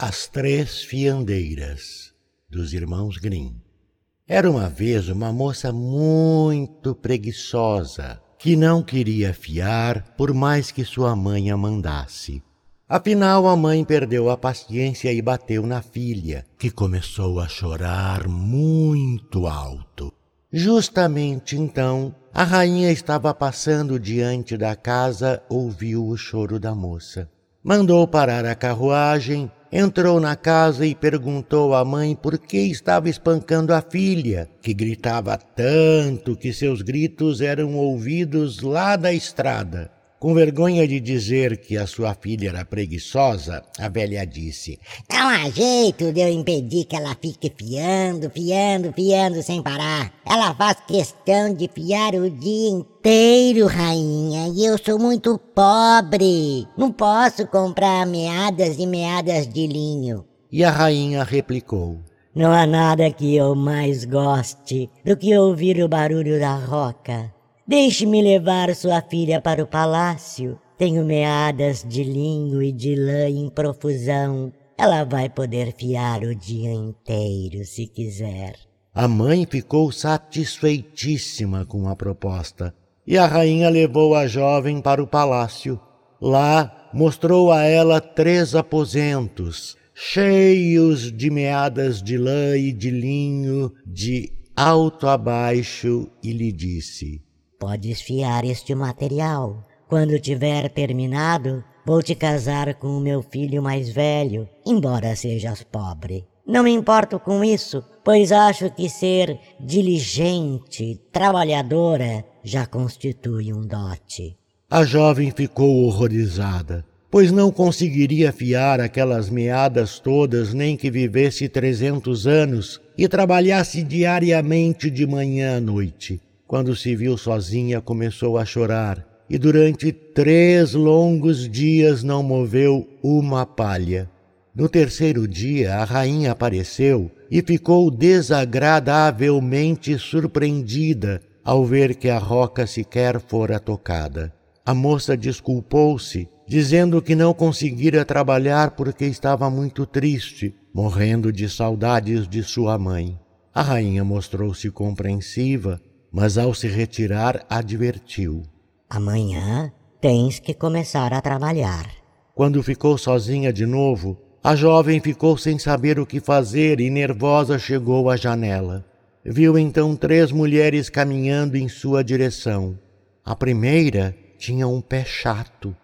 As Três Fiandeiras, dos Irmãos Grimm. Era uma vez uma moça muito preguiçosa, que não queria fiar por mais que sua mãe a mandasse. Afinal, a mãe perdeu a paciência e bateu na filha, que começou a chorar muito alto. Justamente então, a rainha estava passando diante da casa, ouviu o choro da moça. Mandou parar a carruagem entrou na casa e perguntou à mãe por que estava espancando a filha, que gritava tanto que seus gritos eram ouvidos lá da estrada. Com vergonha de dizer que a sua filha era preguiçosa, a velha disse: Não há jeito de eu impedir que ela fique fiando, fiando, fiando sem parar. Ela faz questão de fiar o dia inteiro, rainha, e eu sou muito pobre. Não posso comprar meadas e meadas de linho. E a rainha replicou: Não há nada que eu mais goste do que ouvir o barulho da roca. Deixe-me levar sua filha para o palácio. Tenho meadas de linho e de lã em profusão. Ela vai poder fiar o dia inteiro se quiser. A mãe ficou satisfeitíssima com a proposta e a rainha levou a jovem para o palácio. Lá mostrou a ela três aposentos, cheios de meadas de lã e de linho, de alto a baixo, e lhe disse: Podes fiar este material. Quando tiver terminado, vou te casar com o meu filho mais velho, embora sejas pobre. Não me importo com isso, pois acho que ser diligente, trabalhadora, já constitui um dote. A jovem ficou horrorizada, pois não conseguiria fiar aquelas meadas todas nem que vivesse trezentos anos e trabalhasse diariamente de manhã à noite. Quando se viu sozinha, começou a chorar e durante três longos dias não moveu uma palha. No terceiro dia, a rainha apareceu e ficou desagradavelmente surpreendida ao ver que a roca sequer fora tocada. A moça desculpou-se, dizendo que não conseguira trabalhar porque estava muito triste, morrendo de saudades de sua mãe. A rainha mostrou-se compreensiva mas ao se retirar advertiu: Amanhã tens que começar a trabalhar. Quando ficou sozinha de novo, a jovem ficou sem saber o que fazer e nervosa chegou à janela. Viu então três mulheres caminhando em sua direção. A primeira tinha um pé chato.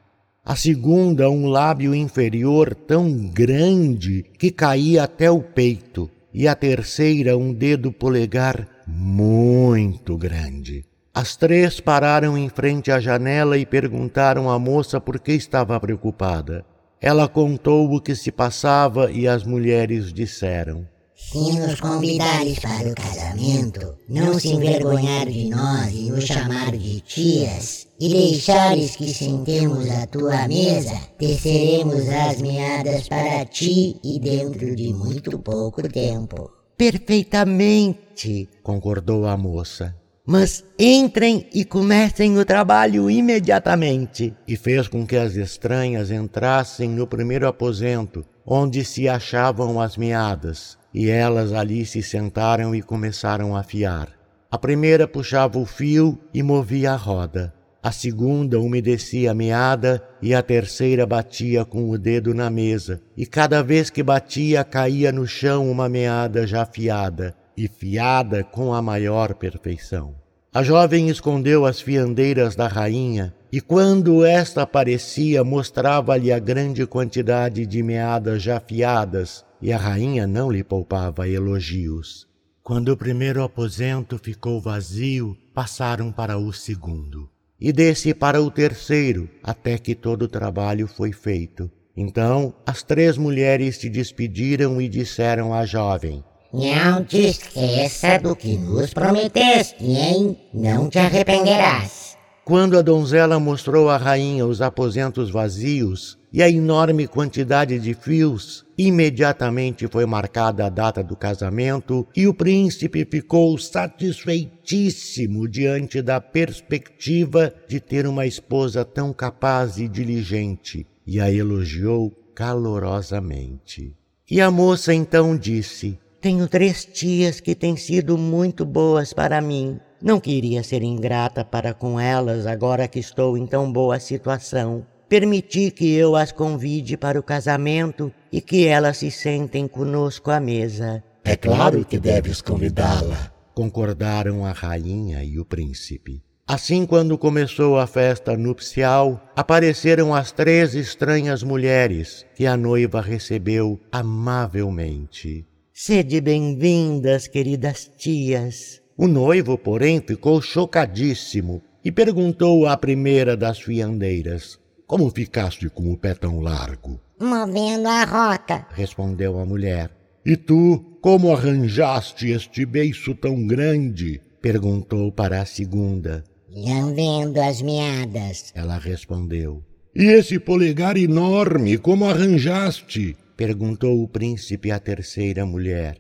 A segunda, um lábio inferior tão grande que caía até o peito. E a terceira, um dedo polegar muito grande. As três pararam em frente à janela e perguntaram à moça por que estava preocupada. Ela contou o que se passava e as mulheres disseram: Se nos convidares para o casamento, não se envergonhar de nós e nos chamar de tias, e deixares que sentemos à tua mesa, teceremos as meadas para ti e dentro de muito pouco tempo. Perfeitamente, concordou a moça. Mas entrem e comecem o trabalho imediatamente. E fez com que as estranhas entrassem no primeiro aposento, onde se achavam as meadas, e elas ali se sentaram e começaram a fiar. A primeira puxava o fio e movia a roda a segunda umedecia a meada e a terceira batia com o dedo na mesa, e cada vez que batia caía no chão uma meada já fiada, e fiada com a maior perfeição. A jovem escondeu as fiandeiras da rainha, e quando esta aparecia, mostrava-lhe a grande quantidade de meadas já fiadas, e a rainha não lhe poupava elogios. Quando o primeiro aposento ficou vazio, passaram para o segundo e desse para o terceiro, até que todo o trabalho foi feito. Então as três mulheres se despediram e disseram à jovem: Não te esqueça do que nos prometeste, hein? Não te arrependerás. Quando a donzela mostrou à rainha os aposentos vazios e a enorme quantidade de fios, imediatamente foi marcada a data do casamento e o príncipe ficou satisfeitíssimo diante da perspectiva de ter uma esposa tão capaz e diligente e a elogiou calorosamente. E a moça então disse: Tenho três tias que têm sido muito boas para mim. Não queria ser ingrata para com elas agora que estou em tão boa situação. Permiti que eu as convide para o casamento e que elas se sentem conosco à mesa. É claro que deves convidá-la, concordaram a rainha e o príncipe. Assim, quando começou a festa nupcial, apareceram as três estranhas mulheres que a noiva recebeu amavelmente. Sede bem-vindas, queridas tias. O noivo, porém, ficou chocadíssimo e perguntou à primeira das fiandeiras: Como ficaste com o pé tão largo? Movendo a roca, respondeu a mulher. E tu, como arranjaste este beiço tão grande? perguntou para a segunda. Lambendo as meadas, ela respondeu. E esse polegar enorme, como arranjaste? perguntou o príncipe à terceira mulher.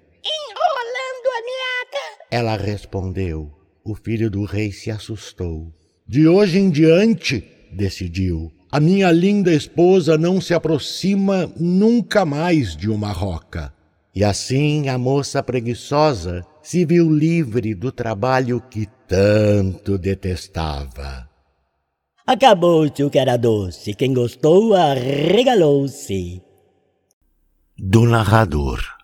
Ela respondeu. O filho do rei se assustou. De hoje em diante, decidiu, a minha linda esposa não se aproxima nunca mais de uma roca. E assim a moça preguiçosa se viu livre do trabalho que tanto detestava. Acabou-se o que era doce, quem gostou arregalou-se. Do narrador.